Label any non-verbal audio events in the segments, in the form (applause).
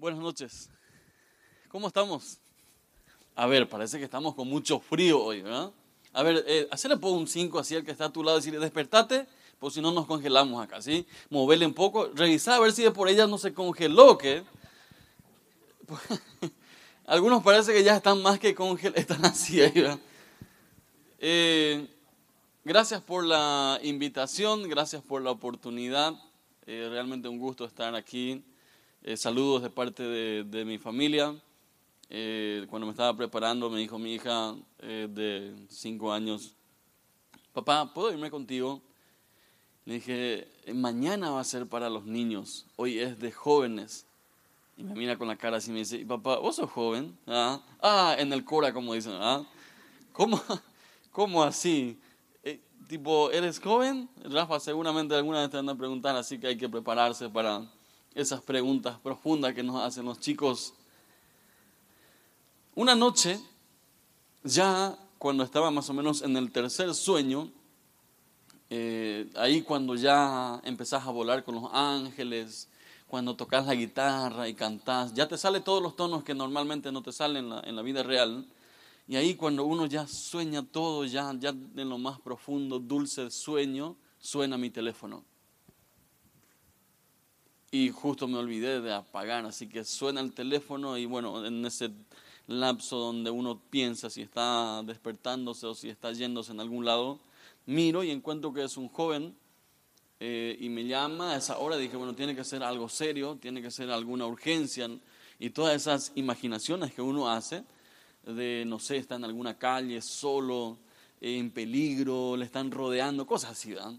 Buenas noches. ¿Cómo estamos? A ver, parece que estamos con mucho frío hoy, ¿verdad? A ver, eh, hacerle un 5 así al que está a tu lado y decirle, despertate, pues si no nos congelamos acá, ¿sí? Moverle un poco, revisar a ver si de por ella no se congeló, ¿qué? (laughs) Algunos parece que ya están más que congelados, (laughs) están así ahí, ¿verdad? Eh, gracias por la invitación, gracias por la oportunidad. Eh, realmente un gusto estar aquí. Eh, saludos de parte de, de mi familia. Eh, cuando me estaba preparando, me dijo mi hija eh, de cinco años, papá, ¿puedo irme contigo? Le dije, mañana va a ser para los niños, hoy es de jóvenes. Y me mira con la cara así y me dice, papá, ¿vos sos joven? Ah, ah en el Cora, como dicen. ¿ah? ¿Cómo, (laughs) ¿Cómo así? Tipo, ¿eres joven? Rafa, seguramente alguna vez te van a preguntar, así que hay que prepararse para esas preguntas profundas que nos hacen los chicos una noche, ya cuando estaba más o menos en el tercer sueño, eh, ahí cuando ya empezás a volar con los ángeles, cuando tocas la guitarra y cantás, ya te salen todos los tonos que normalmente no te salen en la, en la vida real. Y ahí cuando uno ya sueña todo, ya, ya en lo más profundo, dulce sueño, suena mi teléfono. Y justo me olvidé de apagar, así que suena el teléfono y bueno, en ese lapso donde uno piensa si está despertándose o si está yéndose en algún lado, miro y encuentro que es un joven eh, y me llama a esa hora, dije, bueno, tiene que ser algo serio, tiene que ser alguna urgencia y todas esas imaginaciones que uno hace de, no sé, está en alguna calle solo, en peligro, le están rodeando, cosas así, ¿verdad?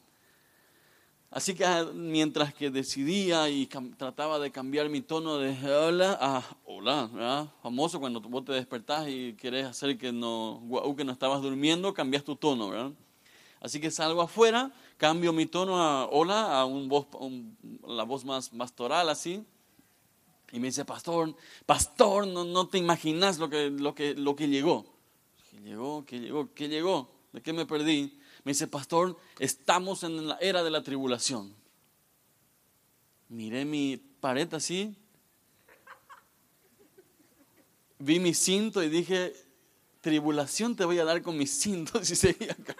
Así que ah, mientras que decidía y trataba de cambiar mi tono de hola a hola, ¿verdad? famoso cuando vos te despertás y querés hacer que no, que no estabas durmiendo, cambias tu tono, ¿verdad? Así que salgo afuera, cambio mi tono a hola, a un voz, la voz más pastoral así, y me dice, pastor, pastor, no, no te imaginas lo que, lo, que, lo que llegó. ¿Qué llegó? ¿Qué llegó? ¿Qué llegó? ¿De qué me perdí? Me dice, pastor, estamos en la era de la tribulación. Miré mi pared así, vi mi cinto y dije, tribulación te voy a dar con mi cinto (laughs) si seguí acá.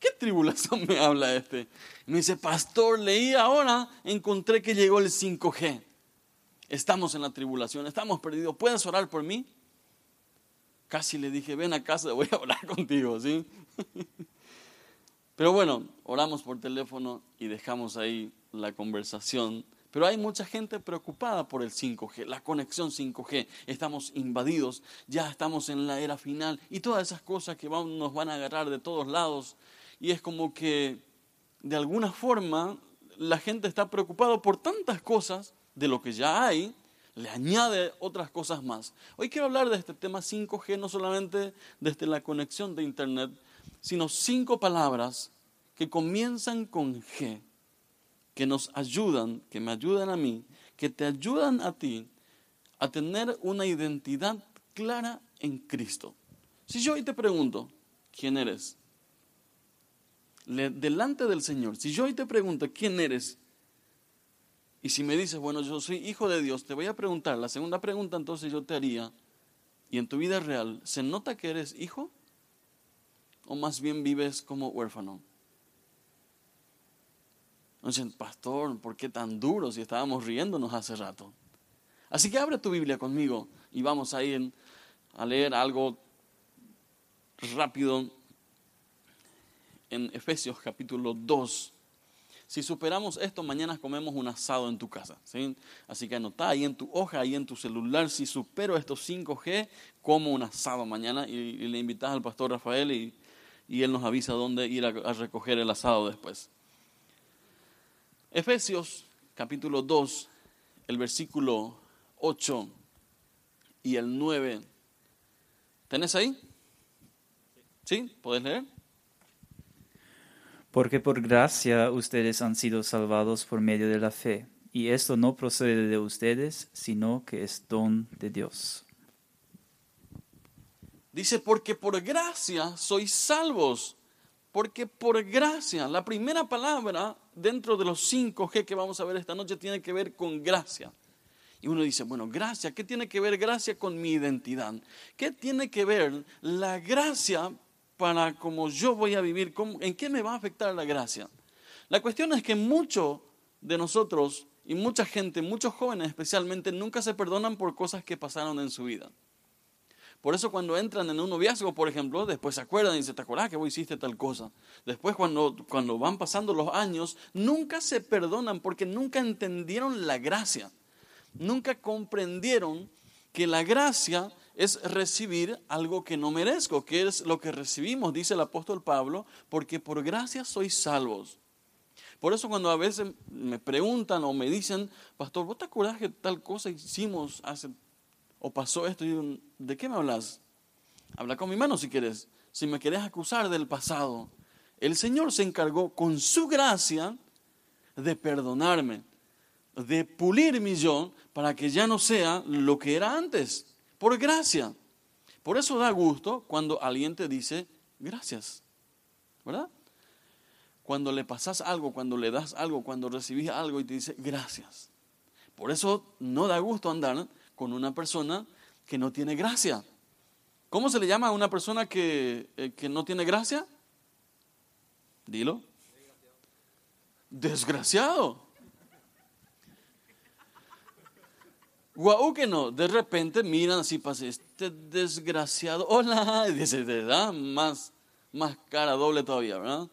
¿Qué tribulación me habla este? Me dice, pastor, leí ahora, encontré que llegó el 5G. Estamos en la tribulación, estamos perdidos. ¿Puedes orar por mí? Casi le dije, ven a casa, (laughs) voy a orar contigo, ¿sí? (laughs) Pero bueno, oramos por teléfono y dejamos ahí la conversación. Pero hay mucha gente preocupada por el 5G, la conexión 5G. Estamos invadidos, ya estamos en la era final y todas esas cosas que nos van a agarrar de todos lados. Y es como que de alguna forma la gente está preocupada por tantas cosas de lo que ya hay, le añade otras cosas más. Hoy quiero hablar de este tema 5G, no solamente desde la conexión de Internet, sino cinco palabras que comienzan con G, que nos ayudan, que me ayudan a mí, que te ayudan a ti a tener una identidad clara en Cristo. Si yo hoy te pregunto, ¿quién eres? delante del Señor, si yo hoy te pregunto, ¿quién eres? Y si me dices, bueno, yo soy hijo de Dios, te voy a preguntar, la segunda pregunta entonces yo te haría, ¿y en tu vida real se nota que eres hijo? ¿O más bien vives como huérfano? Dicen, pastor, ¿por qué tan duro si estábamos riéndonos hace rato? Así que abre tu Biblia conmigo y vamos a ir a leer algo rápido en Efesios capítulo 2. Si superamos esto, mañana comemos un asado en tu casa. ¿sí? Así que anota ahí en tu hoja, ahí en tu celular, si supero estos 5G, como un asado mañana y, y le invitas al pastor Rafael y y Él nos avisa dónde ir a, recoger el asado después. Efesios capítulo 2, el versículo 8 y el 9. ¿Tenés ahí? ¿Sí? ¿Podés leer? Porque por gracia ustedes han sido salvados por medio de la fe, y esto no procede de ustedes, sino que es don de Dios Dice, porque por gracia sois salvos. Porque por gracia, la primera palabra dentro de los cinco G que vamos a ver esta noche tiene que ver con gracia. Y uno dice, bueno, gracia, ¿qué tiene que ver gracia con mi identidad? ¿Qué tiene que ver la gracia para cómo yo voy a vivir? ¿En qué me va a afectar la gracia? La cuestión es que muchos de nosotros y mucha gente, muchos jóvenes especialmente, nunca se perdonan por cosas que pasaron en su vida. Por eso cuando entran en un noviazgo, por ejemplo, después se acuerdan y dicen, ¿te que vos hiciste tal cosa? Después cuando, cuando van pasando los años, nunca se perdonan porque nunca entendieron la gracia. Nunca comprendieron que la gracia es recibir algo que no merezco, que es lo que recibimos, dice el apóstol Pablo, porque por gracia sois salvos. Por eso cuando a veces me preguntan o me dicen, pastor, ¿vos te acordás que tal cosa hicimos hace o pasó esto, y ¿de qué me hablas? Habla con mi mano si quieres. Si me querés acusar del pasado, el Señor se encargó con su gracia de perdonarme, de pulir mi yo para que ya no sea lo que era antes, por gracia. Por eso da gusto cuando alguien te dice gracias, ¿verdad? Cuando le pasas algo, cuando le das algo, cuando recibís algo y te dice gracias. Por eso no da gusto andar con una persona que no tiene gracia. ¿Cómo se le llama a una persona que, eh, que no tiene gracia? Dilo. Desgraciado. Guau que no, de repente miran así, pasa este desgraciado, hola, (laughs) dice, te da más, más cara doble todavía, ¿verdad?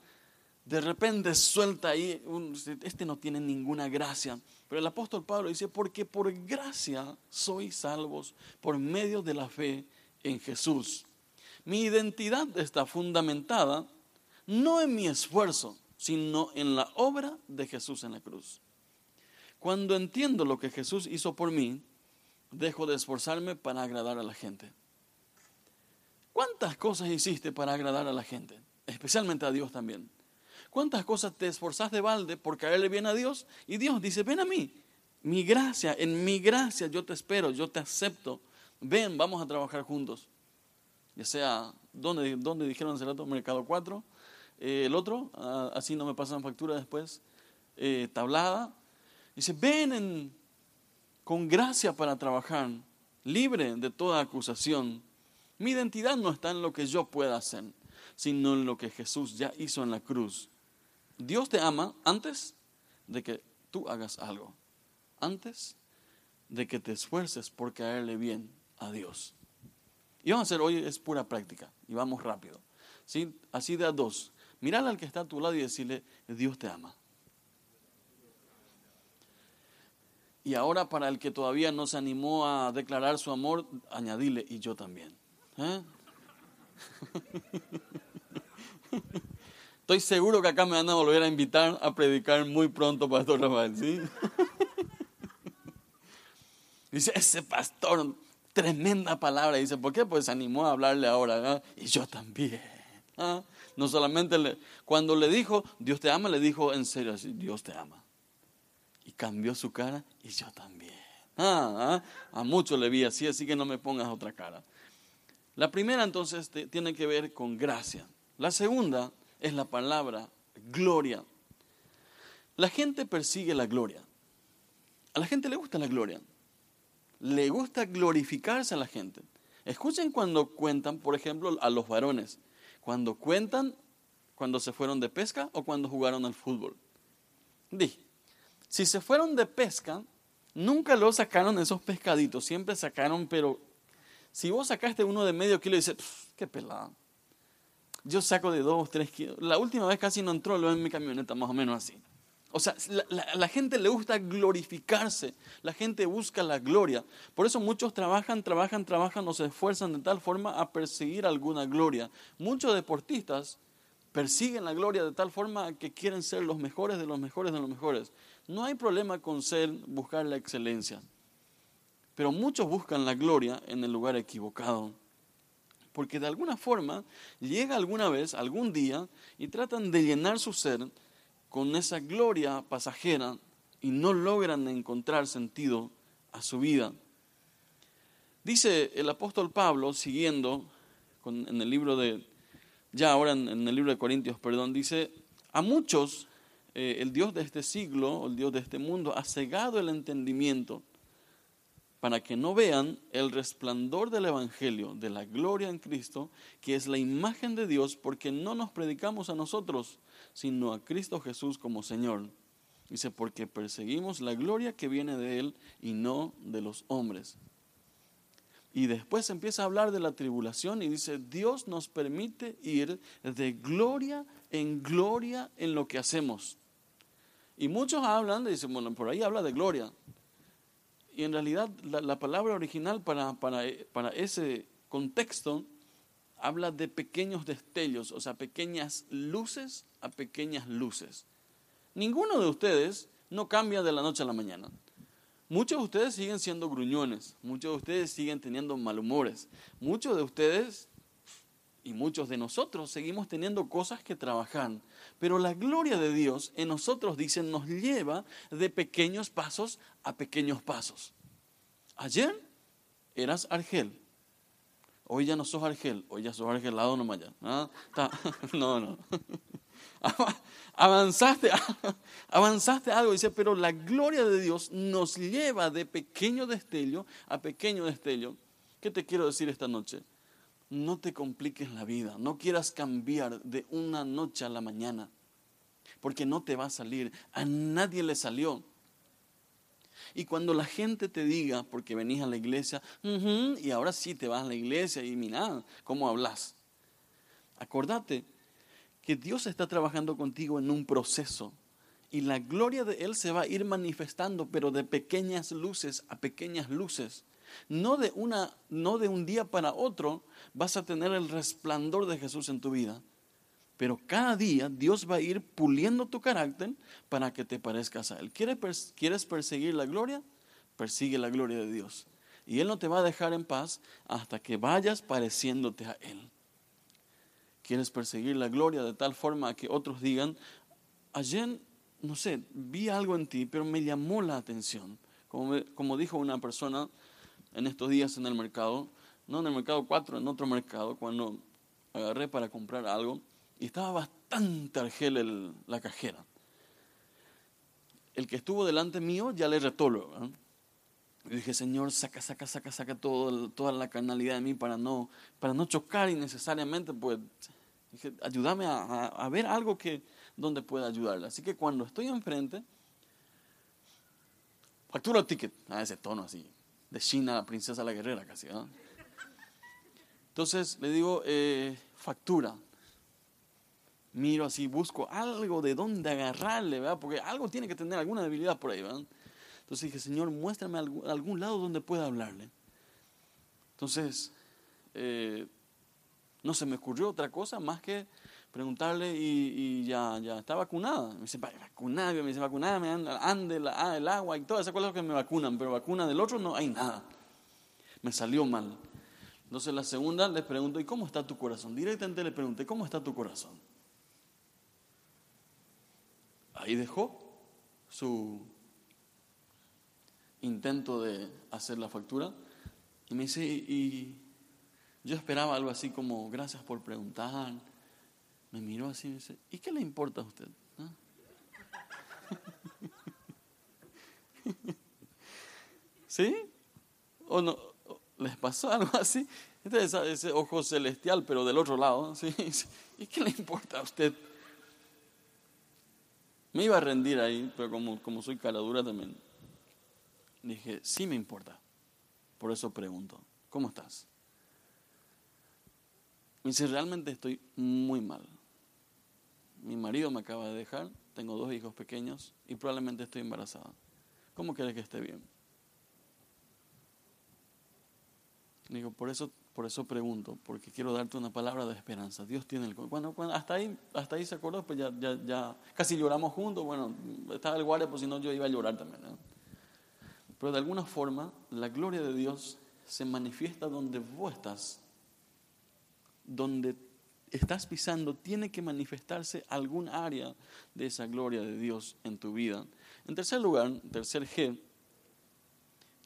De repente suelta ahí, este no tiene ninguna gracia. Pero el apóstol Pablo dice, porque por gracia sois salvos por medio de la fe en Jesús. Mi identidad está fundamentada no en mi esfuerzo, sino en la obra de Jesús en la cruz. Cuando entiendo lo que Jesús hizo por mí, dejo de esforzarme para agradar a la gente. ¿Cuántas cosas hiciste para agradar a la gente? Especialmente a Dios también. ¿Cuántas cosas te esforzás de balde por caerle bien a Dios? Y Dios dice, ven a mí, mi gracia, en mi gracia yo te espero, yo te acepto. Ven, vamos a trabajar juntos. Ya sea, ¿dónde, dijeron ese rato? Mercado 4. Eh, el otro, ah, así no me pasan factura después. Eh, tablada. Dice, ven con gracia para trabajar, libre de toda acusación. Mi identidad no está en lo que yo pueda hacer, sino en lo que Jesús ya hizo en la cruz. Dios te ama antes de que tú hagas algo, antes de que te esfuerces por caerle bien a Dios. Y vamos a hacer hoy es pura práctica y vamos rápido. ¿sí? Así de a dos. Mirale al que está a tu lado y decirle, Dios te ama. Y ahora para el que todavía no se animó a declarar su amor, añadile, y yo también. ¿eh? (laughs) Estoy seguro que acá me van a volver a invitar a predicar muy pronto, Pastor Rafael, ¿sí? (laughs) Dice, ese pastor, tremenda palabra. Dice, ¿por qué? Pues se animó a hablarle ahora. Y yo también. ¿ah? No solamente cuando le dijo, Dios te ama, le dijo en serio así, Dios te ama. Y cambió su cara y yo también. ¿Ah? ¿Ah? A muchos le vi así, así que no me pongas otra cara. La primera entonces tiene que ver con gracia. La segunda es la palabra gloria. La gente persigue la gloria. A la gente le gusta la gloria. Le gusta glorificarse a la gente. Escuchen cuando cuentan, por ejemplo, a los varones. Cuando cuentan cuando se fueron de pesca o cuando jugaron al fútbol. Di, si se fueron de pesca, nunca lo sacaron esos pescaditos, siempre sacaron, pero si vos sacaste uno de medio kilo y dices, qué pelado yo saco de dos, tres kilos. La última vez casi no entró lo en mi camioneta, más o menos así. O sea, la, la, gente le gusta glorificarse, la gente busca la gloria. Por eso muchos trabajan, trabajan, trabajan o se esfuerzan de tal forma a perseguir alguna gloria. Muchos deportistas persiguen la gloria de tal forma que quieren ser los mejores de los mejores de los mejores. No hay problema con ser, buscar la excelencia. Pero muchos buscan la gloria en el lugar equivocado porque de alguna forma llega alguna vez, algún día, y tratan de llenar su ser con esa gloria pasajera y no logran encontrar sentido a su vida. Dice el apóstol Pablo, siguiendo en el libro de, ya ahora en, el libro de Corintios, perdón, dice, a muchos eh, el Dios de este siglo, el Dios de este mundo, ha cegado el entendimiento para que no vean el resplandor del Evangelio, de la gloria en Cristo, que es la imagen de Dios, porque no nos predicamos a nosotros, sino a Cristo Jesús como Señor. Dice, porque perseguimos la gloria que viene de Él y no de los hombres. Y después empieza a hablar de la tribulación y dice, Dios nos permite ir de gloria en gloria en lo que hacemos. Y muchos hablan, dicen, bueno, por ahí habla de gloria. Y en realidad la, palabra original para, para, para ese contexto habla de pequeños destellos, o sea, pequeñas luces a pequeñas luces. Ninguno de ustedes no cambia de la noche a la mañana. Muchos de ustedes siguen siendo gruñones, muchos de ustedes siguen teniendo malhumores, muchos de ustedes y muchos de nosotros seguimos teniendo cosas que trabajar. Pero la gloria de Dios en nosotros, dicen, nos lleva de pequeños pasos a pequeños pasos. Ayer eras Argel. Hoy ya no sos Argel, hoy ya sos Argelado nomás ya. No, (laughs) no. avanzaste, avanzaste algo, dice, pero la gloria de Dios nos lleva de pequeño destello a pequeño destello. ¿Qué te quiero decir esta noche? No te compliques la vida, no quieras cambiar de una noche a la mañana, porque no te va a salir, a nadie le salió. Y cuando la gente te diga, porque venís a la iglesia, y ahora sí te vas a la iglesia y mira cómo hablas. Acordate que Dios está trabajando contigo en un proceso y la gloria de Él se va a ir manifestando, pero de pequeñas luces a pequeñas luces. No de, una, no de un día para otro vas a tener el resplandor de Jesús en tu vida. Pero cada día Dios va a ir puliendo tu carácter para que te parezcas a Él. ¿Quieres, ¿Quieres perseguir la gloria? Persigue la gloria de Dios. Y Él no te va a dejar en paz hasta que vayas pareciéndote a Él. Quieres perseguir la gloria de tal forma que otros digan, ayer, no sé, vi algo en ti, pero me llamó la atención. Como, como dijo una persona en estos días en el mercado, no en el mercado 4, en otro mercado, cuando agarré para comprar algo y estaba bastante argel la cajera. El que estuvo delante mío ya le retó Y dije, Señor, saca, saca, saca, saca todo, toda la carnalidad de mí para no, para no chocar innecesariamente, pues dije, ayúdame a, a, ver algo que, donde pueda ayudarle. Así que cuando estoy enfrente, factura el ticket, a ese tono así, de China, la princesa la guerrera casi. Entonces le digo, eh, factura. Miro así, busco algo de dónde agarrarle, ¿verdad? Porque algo tiene que tener alguna debilidad por ahí, ¿verdad? Entonces dije, Señor, muéstrame algún, lado donde pueda hablarle. Entonces, eh, no se me ocurrió otra cosa más que preguntarle y, ya, está vacunada. Me dice, vacunada, me dice, vacunada, me ande ah, el agua y todas esas cosas que me vacunan, pero vacuna del otro no hay nada. Me salió mal. Entonces la segunda le pregunto, ¿y cómo está tu corazón? Directamente le pregunté, ¿cómo está tu corazón? Ahí dejó su intento de hacer la factura y me dice, y yo esperaba algo así como, gracias por preguntar, me miró así y me dice, ¿y qué le importa a usted? (laughs) ¿Sí? ¿O no? ¿Les pasó algo así? Este es ese ojo celestial, pero del otro lado. ¿sí? (laughs) ¿Y qué le importa a usted? Me iba a rendir ahí, pero como, como soy caladura también, dije, sí me importa. Por eso pregunto, ¿cómo estás? Me dice, realmente estoy muy mal mi marido me acaba de dejar, tengo dos hijos pequeños y probablemente estoy embarazada. ¿Cómo quieres que esté bien? Digo, por eso, por eso pregunto, porque quiero darte una palabra de esperanza. Dios tiene el bueno, hasta ahí, hasta ahí se acordó, pues ya, ya, ya casi lloramos juntos. Bueno, estaba el guardia, pues si no yo iba a llorar también. Pero de alguna forma, la gloria de Dios se manifiesta donde vos estás, donde estás pisando, tiene que manifestarse algún área de esa gloria de Dios en tu vida. En tercer lugar, tercer G,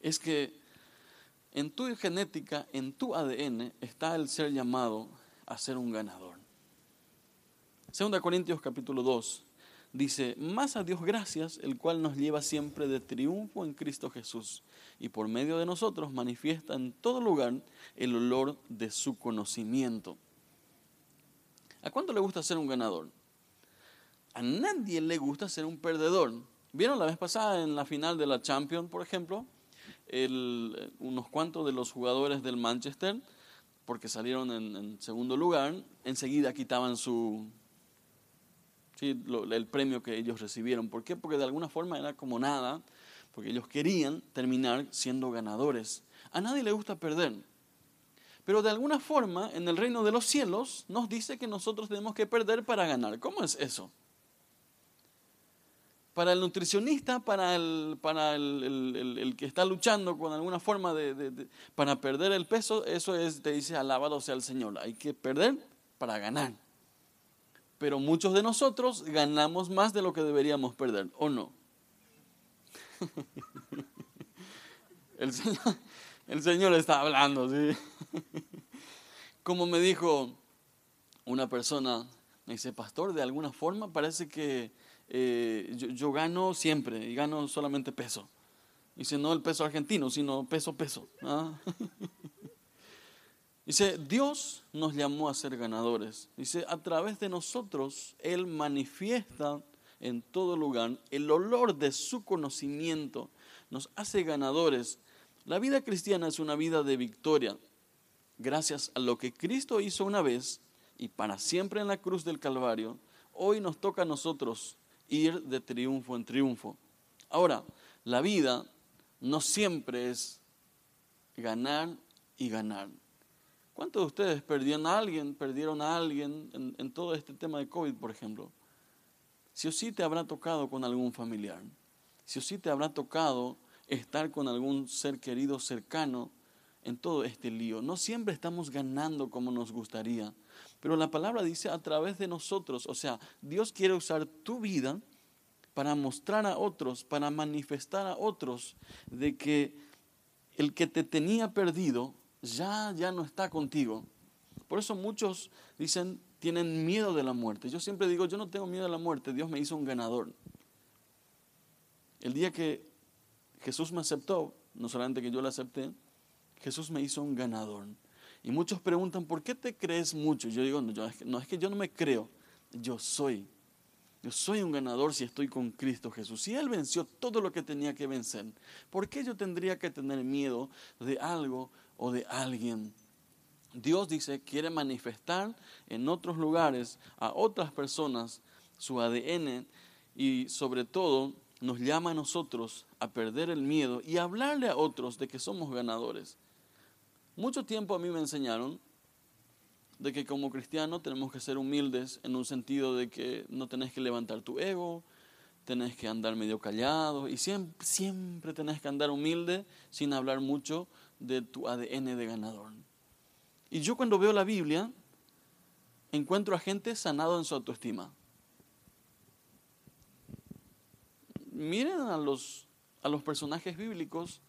es que en tu genética, en tu ADN, está el ser llamado a ser un ganador. Segunda Corintios capítulo 2 dice, más a Dios gracias, el cual nos lleva siempre de triunfo en Cristo Jesús, y por medio de nosotros manifiesta en todo lugar el olor de su conocimiento. ¿A cuánto le gusta ser un ganador? A nadie le gusta ser un perdedor. ¿Vieron la vez pasada en la final de la Champions, por ejemplo? unos cuantos de los jugadores del Manchester, porque salieron en, segundo lugar, enseguida quitaban su, el premio que ellos recibieron. ¿Por qué? Porque de alguna forma era como nada, porque ellos querían terminar siendo ganadores. A nadie le gusta perder. Pero de alguna forma, en el reino de los cielos, nos dice que nosotros tenemos que perder para ganar. ¿Cómo es eso? Para el nutricionista, para el, para el, que está luchando con alguna forma de, para perder el peso, eso es, te dice, alabado sea el Señor. Hay que perder para ganar. Pero muchos de nosotros ganamos más de lo que deberíamos perder, ¿o no? (laughs) El Señor, el Señor está hablando, ¿sí? (laughs) Como me dijo una persona, me dice, pastor, de alguna forma parece que eh, yo, gano siempre y gano solamente peso. Dice, no el peso argentino, sino peso, peso. ¿ah? (laughs) Dice, Dios nos llamó a ser ganadores. Dice, a través de nosotros, Él manifiesta en todo lugar el olor de su conocimiento. Nos hace ganadores. La vida cristiana es una vida de victoria. Gracias a lo que Cristo hizo una vez y para siempre en la cruz del Calvario, hoy nos toca a nosotros ir de triunfo en triunfo. Ahora, la vida no siempre es ganar y ganar. ¿Cuántos de ustedes perdieron a alguien, perdieron a alguien en, todo este tema de COVID, por ejemplo? Si o sí te habrá tocado con algún familiar, si o sí te habrá tocado estar con algún ser querido cercano en todo este lío. No siempre estamos ganando como nos gustaría. Pero la palabra dice a través de nosotros, o sea, Dios quiere usar tu vida para mostrar a otros, para manifestar a otros de que el que te tenía perdido ya ya no está contigo. Por eso muchos dicen tienen miedo de la muerte. Yo siempre digo, yo no tengo miedo de la muerte, Dios me hizo un ganador. El día que Jesús me aceptó, no solamente que yo lo acepté, Jesús me hizo un ganador. Y muchos preguntan, ¿por qué te crees mucho? Yo digo, no, no es que yo no me creo, yo soy. Yo soy un ganador si estoy con Cristo Jesús. Si Él venció todo lo que tenía que vencer, ¿por qué yo tendría que tener miedo de algo o de alguien? Dios dice, quiere manifestar en otros lugares a otras personas su ADN y sobre todo nos llama a nosotros a perder el miedo y hablarle a otros de que somos ganadores. Mucho tiempo a mí me enseñaron de que como cristiano tenemos que ser humildes en un sentido de que no tenés que levantar tu ego, tenés que andar medio callado y siempre, siempre tenés que andar humilde sin hablar mucho de tu ADN de ganador. Y yo cuando veo la Biblia encuentro a gente sanado en su autoestima. Miren a los, a los personajes bíblicos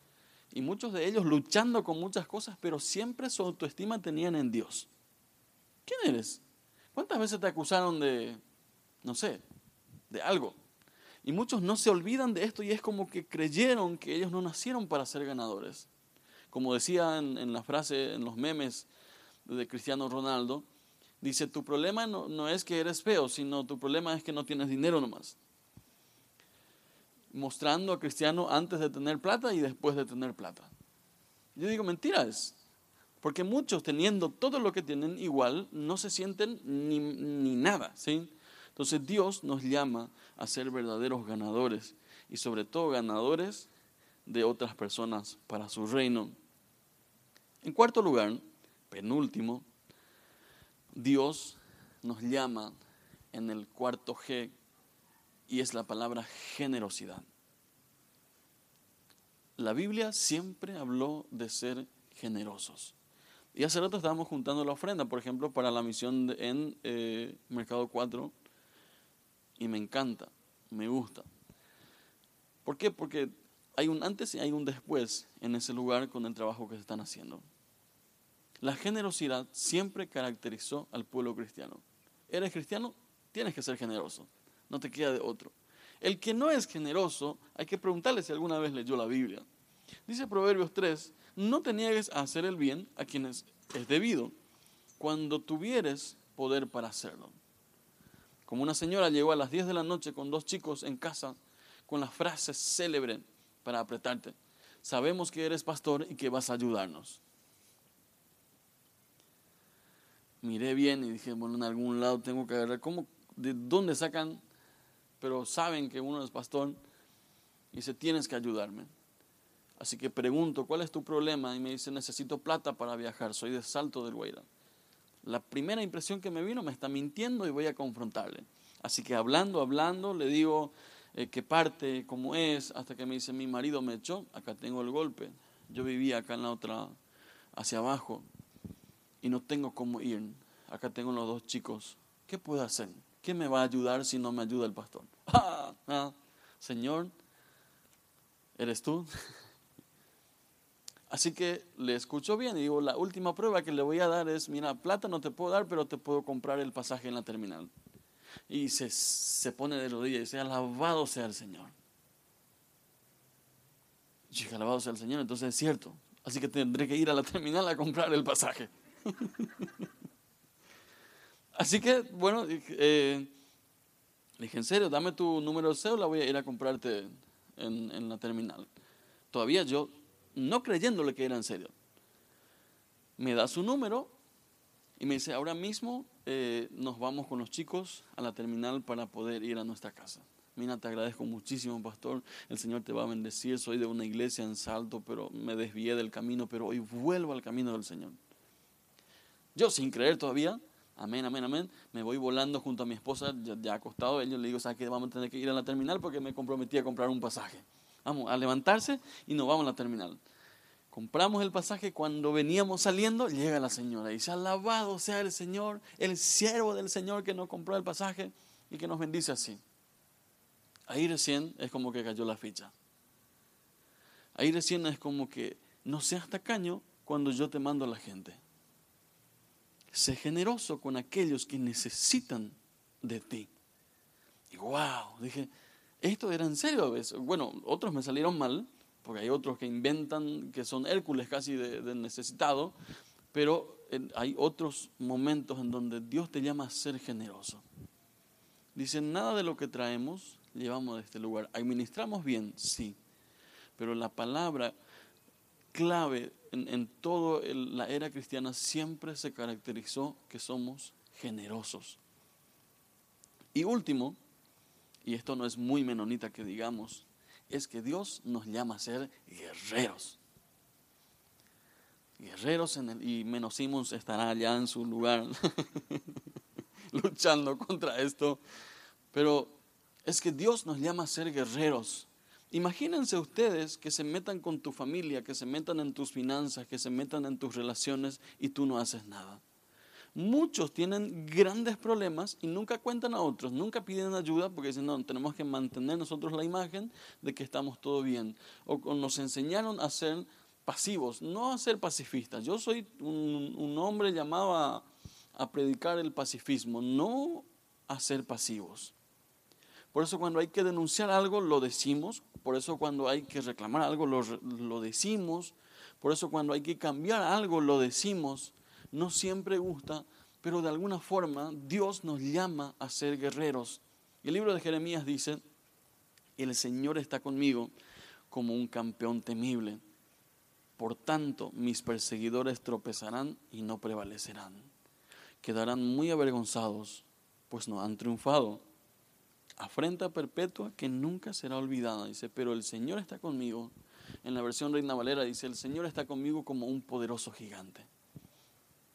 y muchos de ellos luchando con muchas cosas, pero siempre su autoestima tenían en Dios. ¿Quién eres? ¿Cuántas veces te acusaron de, no sé, de algo? Y muchos no se olvidan de esto y es como que creyeron que ellos no nacieron para ser ganadores. Como decía en, la frase, en los memes de Cristiano Ronaldo, dice, tu problema no, no es que eres feo, sino tu problema es que no tienes dinero nomás mostrando a Cristiano antes de tener plata y después de tener plata. Yo digo mentiras, porque muchos teniendo todo lo que tienen igual no se sienten ni, ni nada, ¿sí? Entonces Dios nos llama a ser verdaderos ganadores y sobre todo ganadores de otras personas para su reino. En cuarto lugar, penúltimo, Dios nos llama en el cuarto G y es la palabra generosidad. La Biblia siempre habló de ser generosos. Y hace rato estábamos juntando la ofrenda, por ejemplo, para la misión en eh, Mercado 4, y me encanta, me gusta. ¿Por qué? Porque hay un antes y hay un después en ese lugar con el trabajo que se están haciendo. La generosidad siempre caracterizó al pueblo cristiano. ¿Eres cristiano? Tienes que ser generoso. No te queda de otro. El que no es generoso, hay que preguntarle si alguna vez leyó la Biblia. Dice Proverbios 3, no te niegues a hacer el bien a quienes es debido, cuando tuvieres poder para hacerlo. Como una señora llegó a las 10 de la noche con dos chicos en casa con la frase célebre para apretarte. Sabemos que eres pastor y que vas a ayudarnos. Miré bien y dije, bueno, en algún lado tengo que agarrar, ¿cómo, ¿de dónde sacan? Pero saben que uno es pastor y dice, tienes que ayudarme. Así que pregunto, ¿cuál es tu problema? Y me dice, necesito plata para viajar, soy de Salto del Guaira. La primera impresión que me vino, me está mintiendo y voy a confrontarle. Así que hablando, hablando, le digo eh, qué parte, cómo es, hasta que me dice, mi marido me echó, acá tengo el golpe. Yo vivía acá en la otra, hacia abajo, y no tengo cómo ir. Acá tengo los dos chicos. ¿Qué puedo hacer? ¿Qué me va a ayudar si no me ayuda el pastor? (laughs) Ah, ah, Señor, ¿eres tú? (laughs) Así que le escucho bien y digo, la última prueba que le voy a dar es, mira, plata no te puedo dar, pero te puedo comprar el pasaje en la terminal. Y se, se pone de rodillas y dice, alabado sea el Señor. Y alabado sea el Señor, entonces es cierto. Así que tendré que ir a la terminal a comprar el pasaje. (laughs) Así que, bueno, eh, dije, en serio, dame tu número de cédula, voy a ir a comprarte en, la terminal. Todavía yo no creyéndole que era en serio. Me da su número y me dice, ahora mismo eh, nos vamos con los chicos a la terminal para poder ir a nuestra casa. Mira, te agradezco muchísimo, pastor. El Señor te va a bendecir. Soy de una iglesia en Salto, pero me desvié del camino, pero hoy vuelvo al camino del Señor. Yo, sin creer todavía, amén, amén, amén, me voy volando junto a mi esposa, ya, acostado. Ellos le digo, ¿sabes qué? Vamos a tener que ir a la terminal porque me comprometí a comprar un pasaje. Vamos a levantarse y nos vamos a la terminal. Compramos el pasaje, cuando veníamos saliendo, llega la señora y dice, alabado sea el Señor, el siervo del Señor que nos compró el pasaje y que nos bendice así. Ahí recién es como que cayó la ficha. Ahí recién es como que no seas tacaño cuando yo te mando a la gente. Sé generoso con aquellos que necesitan de ti. Y wow, dije, esto era en serio a veces. Bueno, otros me salieron mal, porque hay otros que inventan que son Hércules casi de, necesitado, pero hay otros momentos en donde Dios te llama a ser generoso. Dice, nada de lo que traemos llevamos de este lugar. Administramos bien, sí, pero la palabra clave en, toda la era cristiana siempre se caracterizó que somos generosos. Y último, y esto no es muy menonita que digamos, es que Dios nos llama a ser guerreros. Guerreros en el, y menos estará allá en su lugar (laughs) luchando contra esto. Pero es que Dios nos llama a ser guerreros. Imagínense ustedes que se metan con tu familia, que se metan en tus finanzas, que se metan en tus relaciones y tú no haces nada. Muchos tienen grandes problemas y nunca cuentan a otros, nunca piden ayuda porque dicen, no, tenemos que mantener nosotros la imagen de que estamos todo bien. O, nos enseñaron a ser pasivos, no a ser pacifistas. Yo soy un, hombre llamado a predicar el pacifismo, no a ser pasivos. Por eso cuando hay que denunciar algo, lo decimos. Por eso cuando hay que reclamar algo, lo, lo decimos. Por eso cuando hay que cambiar algo, lo decimos no siempre gusta, pero de alguna forma Dios nos llama a ser guerreros. El libro de Jeremías dice, el Señor está conmigo como un campeón temible. Por tanto, mis perseguidores tropezarán y no prevalecerán. Quedarán muy avergonzados, pues no han triunfado. Afrenta perpetua que nunca será olvidada. Dice, pero el Señor está conmigo. En la versión Reina Valera dice, el Señor está conmigo como un poderoso gigante.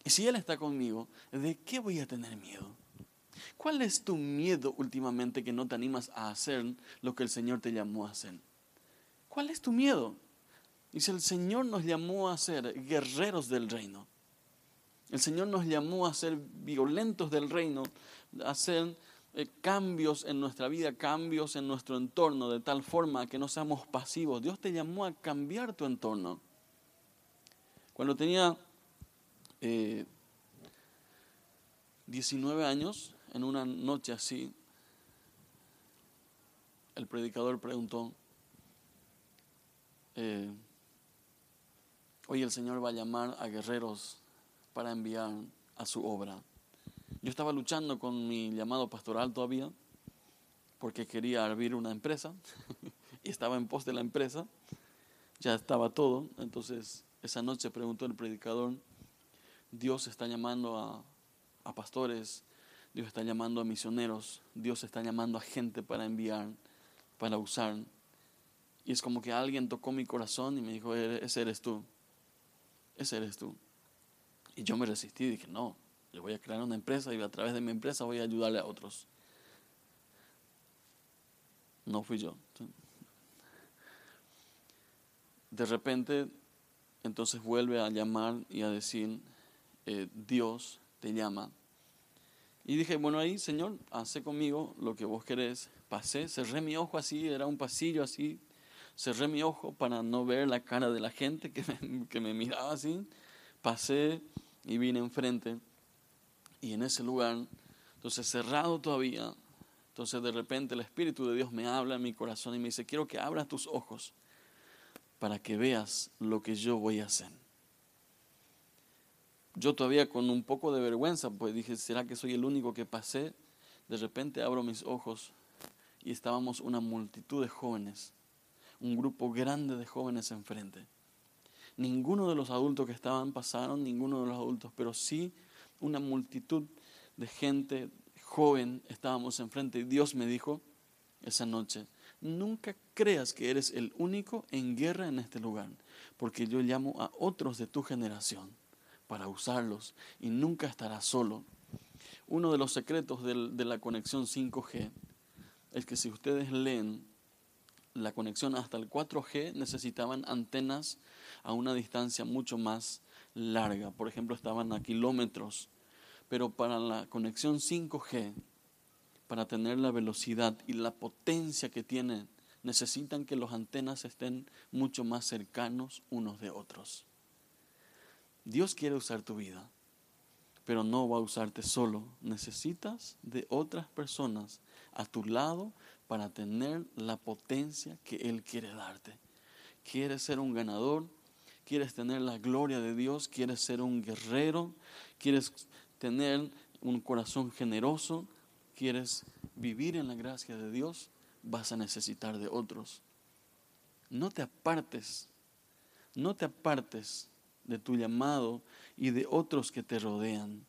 Y si Él está conmigo, ¿de qué voy a tener miedo? ¿Cuál es tu miedo últimamente que no te animas a hacer lo que el Señor te llamó a hacer? ¿Cuál es tu miedo? Dice, el Señor nos llamó a ser guerreros del reino. El Señor nos llamó a ser violentos del reino, a hacer eh, cambios en nuestra vida, cambios en nuestro entorno, de tal forma que no seamos pasivos. Dios te llamó a cambiar tu entorno. Cuando tenía 19 eh, años, en una noche así, el predicador preguntó, eh, hoy el Señor va a llamar a guerreros para enviar a su obra. Yo estaba luchando con mi llamado pastoral todavía porque quería abrir una empresa (laughs) y estaba en pos de la empresa, ya estaba todo, entonces esa noche preguntó el predicador, Dios está llamando a, pastores, Dios está llamando a misioneros, Dios está llamando a gente para enviar, para usar. Y es como que alguien tocó mi corazón y me dijo, ese eres tú, ese eres tú. Y yo me resistí dije, no, yo voy a crear una empresa y a través de mi empresa voy a ayudarle a otros. No fui yo. De repente, entonces vuelve a llamar y a decir, eh, Dios te llama. Y dije, bueno, ahí, Señor, hace conmigo lo que vos querés. Pasé, cerré mi ojo así, era un pasillo así. Cerré mi ojo para no ver la cara de la gente que me, que me miraba así. Pasé y vine enfrente. Y en ese lugar, entonces cerrado todavía, entonces de repente el Espíritu de Dios me habla en mi corazón y me dice, quiero que abras tus ojos para que veas lo que yo voy a hacer. Yo todavía con un poco de vergüenza, pues dije, ¿será que soy el único que pasé? De repente abro mis ojos y estábamos una multitud de jóvenes, un grupo grande de jóvenes enfrente. Ninguno de los adultos que estaban pasaron, ninguno de los adultos, pero sí una multitud de gente joven estábamos enfrente y Dios me dijo esa noche, nunca creas que eres el único en guerra en este lugar, porque yo llamo a otros de tu generación para usarlos y nunca estarás solo. Uno de los secretos de la conexión 5G es que si ustedes leen la conexión hasta el 4G necesitaban antenas a una distancia mucho más larga, por ejemplo estaban a kilómetros pero para la conexión 5G, para tener la velocidad y la potencia que tienen, necesitan que los antenas estén mucho más cercanos unos de otros. Dios quiere usar tu vida, pero no va a usarte solo. Necesitas de otras personas a tu lado para tener la potencia que Él quiere darte. ¿Quieres ser un ganador? ¿Quieres tener la gloria de Dios? ¿Quieres ser un guerrero? ¿Quieres tener un corazón generoso, quieres vivir en la gracia de Dios, vas a necesitar de otros. No te apartes, no te apartes de tu llamado y de otros que te rodean.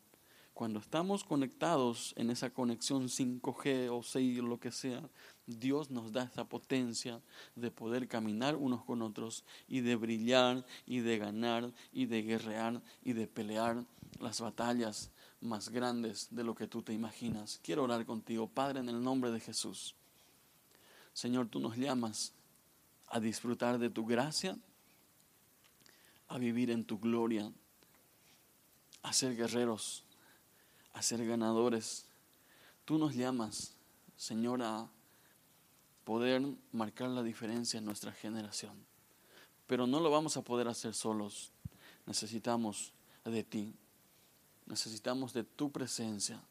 Cuando estamos conectados en esa conexión 5G o 6 o lo que sea, Dios nos da esa potencia de poder caminar unos con otros y de brillar y de ganar y de guerrear y de pelear las batallas más grandes de lo que tú te imaginas. Quiero orar contigo, Padre, en el nombre de Jesús. Señor, tú nos llamas a disfrutar de tu gracia, a vivir en tu gloria, a ser guerreros, a ser ganadores. Tú nos llamas, Señor, a poder marcar la diferencia en nuestra generación. Pero no lo vamos a poder hacer solos. Necesitamos de ti. Necesitamos de tu presencia.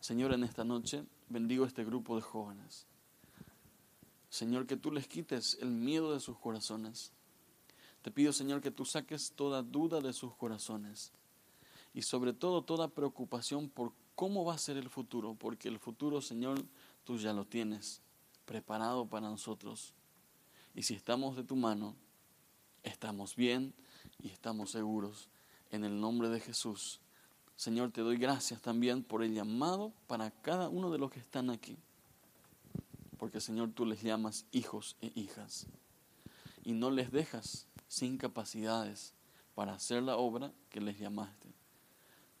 Señor, en esta noche bendigo este grupo de jóvenes. Señor, que tú les quites el miedo de sus corazones. Te pido, Señor, que tú saques toda duda de sus corazones. Y sobre todo toda preocupación por cómo va a ser el futuro. Porque el futuro, Señor, tú ya lo tienes preparado para nosotros. Y si estamos de tu mano, estamos bien y estamos seguros. En el nombre de Jesús. Señor, te doy gracias también por el llamado para cada uno de los que están aquí. Porque, Señor, tú les llamas hijos e hijas. Y no les dejas sin capacidades para hacer la obra que les llamaste,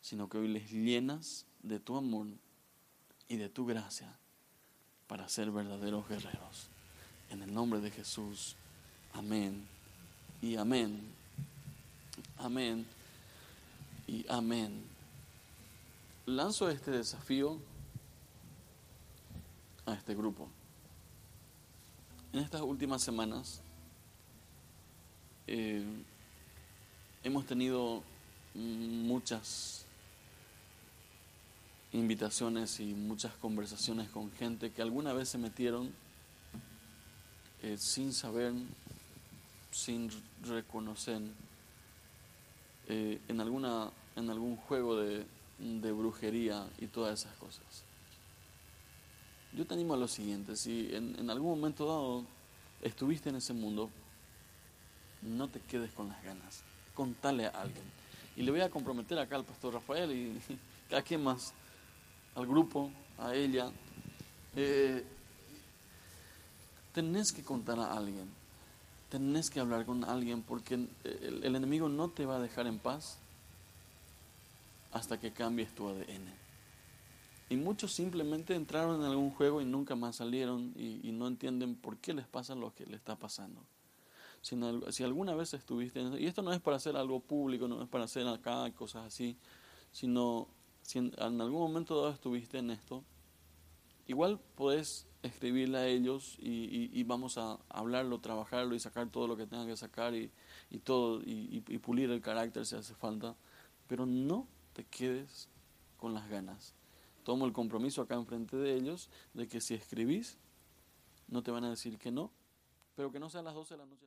sino que hoy les llenas de tu amor y de tu gracia para ser verdaderos guerreros. En el nombre de Jesús. Amén. Y amén. Amén. Y amén lanzo este desafío a este grupo. En estas últimas semanas eh, hemos tenido muchas invitaciones y muchas conversaciones con gente que alguna vez se metieron eh, sin saber, sin reconocer, eh, en, alguna, en algún juego de, brujería y todas esas cosas. Yo te animo a lo siguiente, si en, en, algún momento dado estuviste en ese mundo, no te quedes con las ganas, contale a alguien. Y le voy a comprometer acá al pastor Rafael y (laughs) a quien más, al grupo, a ella. Eh, tenés que contar a alguien, tenés que hablar con alguien porque el, el enemigo no te va a dejar en paz hasta que cambies tu ADN. Y muchos simplemente entraron en algún juego y nunca más salieron y, no entienden por qué les pasa lo que les está pasando. Si, alguna vez estuviste en y esto no es para hacer algo público, no es para hacer acá cosas así, sino si en, algún momento dado estuviste en esto, igual podés escribirle a ellos y, vamos a hablarlo, trabajarlo y sacar todo lo que tenga que sacar y, todo y, pulir el carácter si hace falta, pero no te quedes con las ganas. Tomo el compromiso acá enfrente de ellos de que si escribís, no te van a decir que no, pero que no sea a las 12 de la noche.